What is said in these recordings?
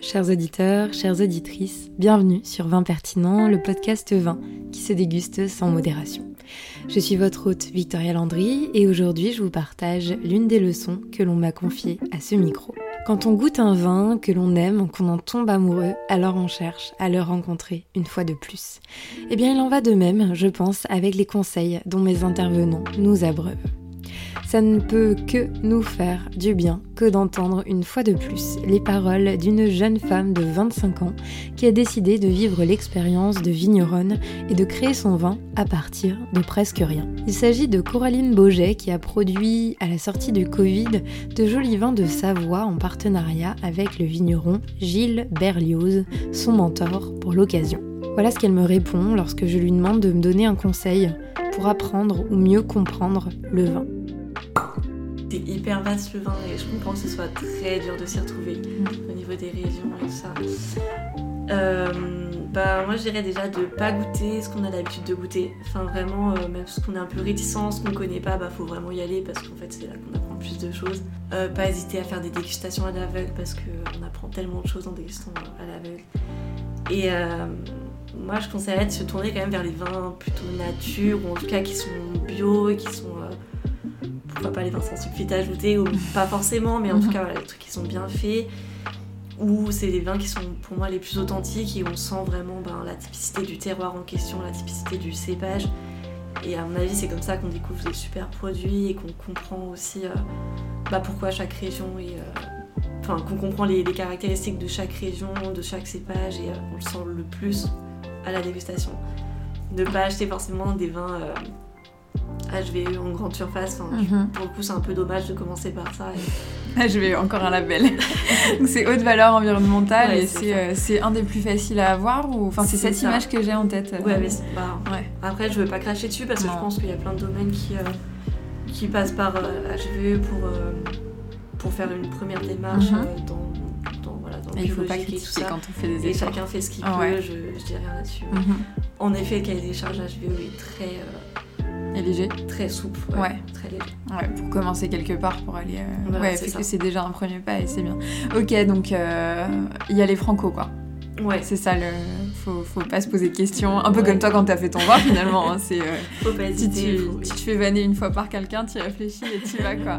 chers auditeurs, chères auditrices, bienvenue sur Vin Pertinent, le podcast vin qui se déguste sans modération. Je suis votre hôte Victoria Landry et aujourd'hui je vous partage l'une des leçons que l'on m'a confiées à ce micro. Quand on goûte un vin que l'on aime, qu'on en tombe amoureux, alors on cherche à le rencontrer une fois de plus. Eh bien il en va de même, je pense, avec les conseils dont mes intervenants nous abreuvent. Ça ne peut que nous faire du bien que d'entendre une fois de plus les paroles d'une jeune femme de 25 ans qui a décidé de vivre l'expérience de vigneronne et de créer son vin à partir de presque rien. Il s'agit de Coraline Boget qui a produit à la sortie du Covid de jolis vins de Savoie en partenariat avec le vigneron Gilles Berlioz, son mentor pour l'occasion. Voilà ce qu'elle me répond lorsque je lui demande de me donner un conseil pour apprendre ou mieux comprendre le vin. C'est hyper vaste le vin et je comprends que ce soit très dur de s'y retrouver mm. au niveau des régions et tout ça. Euh, bah, moi je dirais déjà de pas goûter ce qu'on a l'habitude de goûter. Enfin vraiment, euh, même ce qu'on est un peu réticent, ce qu'on connaît pas, bah faut vraiment y aller parce qu'en fait c'est là qu'on apprend plus de choses. Euh, pas hésiter à faire des dégustations à l'aveugle parce qu'on apprend tellement de choses en dégustant à l'aveugle. Et moi je conseillerais de se tourner quand même vers les vins plutôt nature ou en tout cas qui sont bio et qui sont pourquoi pas les vins sans sulfite ajoutés, ou pas forcément, mais en tout mhm. cas, voilà, les trucs qui sont bien faits. Ou c'est les vins qui sont pour moi les plus authentiques et on sent vraiment ben, la typicité du terroir en question, la typicité du cépage. Et à mon avis, c'est comme ça qu'on découvre des super produits et qu'on comprend aussi euh, bah, pourquoi chaque région est. Euh, enfin, qu'on comprend les, caractéristiques de chaque région, de chaque cépage et euh, on le sent le plus à la dégustation. Ne pas acheter forcément des vins HVE en grande surface. Mhm. Pour le coup, c'est un peu dommage de commencer par ça. Et... HVE, encore un label. c'est haute valeur environnementale et euh, c'est un des plus faciles à avoir ou enfin c'est cette image que j'ai en tête. Ouais, mais bah, ouais. Après, je veux pas cracher dessus parce que je pense qu'il y a plein de domaines qui euh, qui passent par HVE euh, pour pour faire une première démarche mhm. dans il faut pas critiquer quand on fait des efforts. Et chacun fait ce qu'il peut, je, je dis rien là-dessus. Mhm. En effet, le cahier des charges HVE est très et léger Très souple, ouais, Très léger. Ouais, pour commencer quelque part, pour aller. Euh, ouais, parce que c'est déjà un premier pas et c'est bien. Ok, donc euh, il y a les franco, quoi. Ouais. C'est ça, le... faut, faut pas se poser de questions. Un peu comme toi quand t'as fait ton vin, finalement. Hein, c'est, euh, faut pas hésiter. Si tu, te fais vanner une fois par quelqu'un, tu réfléchis et tu vas, quoi.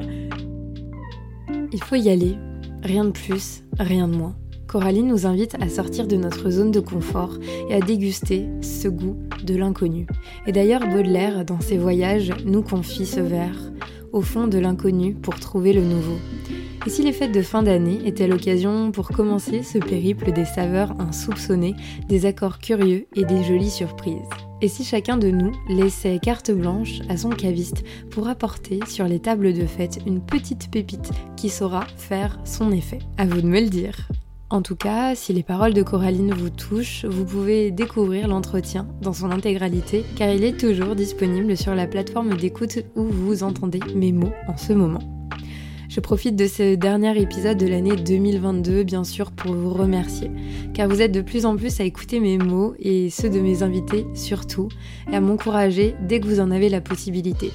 Il faut y aller. Rien de plus, rien de moins. Coraline nous invite à sortir de notre zone de confort et à déguster ce goût de l'inconnu. Et d'ailleurs, Baudelaire, dans ses voyages, nous confie ce vers au fond de l'inconnu pour trouver le nouveau. Et si les fêtes de fin d'année étaient l'occasion pour commencer ce périple des saveurs insoupçonnées, des accords curieux et des jolies surprises? Et si chacun de nous laissait carte blanche à son caviste pour apporter sur les tables de fête une petite pépite qui saura faire son effet? À vous de me le dire. En tout cas, si les paroles de Coraline vous touchent, vous pouvez découvrir l'entretien dans son intégralité car il est toujours disponible sur la plateforme d'écoute où vous entendez mes mots en ce moment. Je profite de ce dernier épisode de l'année 2022 bien sûr pour vous remercier car vous êtes de plus en plus à écouter mes mots et ceux de mes invités surtout et à m'encourager dès que vous en avez la possibilité.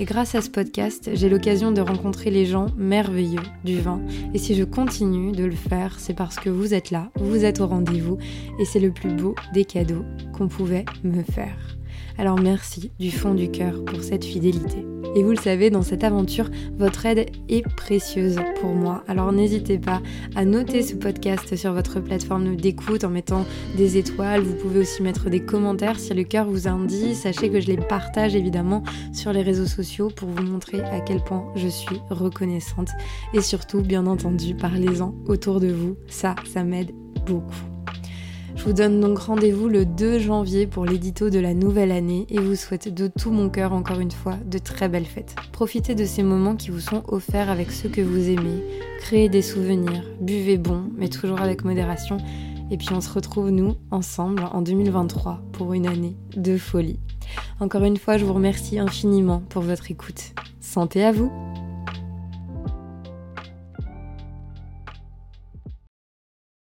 Et grâce à ce podcast, j'ai l'occasion de rencontrer les gens merveilleux du vin. Et si je continue de le faire, c'est parce que vous êtes là, vous êtes au rendez-vous, et c'est le plus beau des cadeaux qu'on pouvait me faire. Alors merci du fond du cœur pour cette fidélité. Et vous le savez, dans cette aventure, votre aide est précieuse pour moi. Alors n'hésitez pas à noter ce podcast sur votre plateforme d'écoute en mettant des étoiles. Vous pouvez aussi mettre des commentaires si le cœur vous indique. Sachez que je les partage évidemment sur les réseaux sociaux pour vous montrer à quel point je suis reconnaissante. Et surtout, bien entendu, parlez-en autour de vous. Ça, ça m'aide beaucoup. Je vous donne donc rendez-vous le 2 janvier pour l'édito de la nouvelle année et vous souhaite de tout mon cœur encore une fois de très belles fêtes. Profitez de ces moments qui vous sont offerts avec ceux que vous aimez, créez des souvenirs, buvez bon, mais toujours avec modération. Et puis on se retrouve nous ensemble en 2023 pour une année de folie. Encore une fois, je vous remercie infiniment pour votre écoute. Santé à vous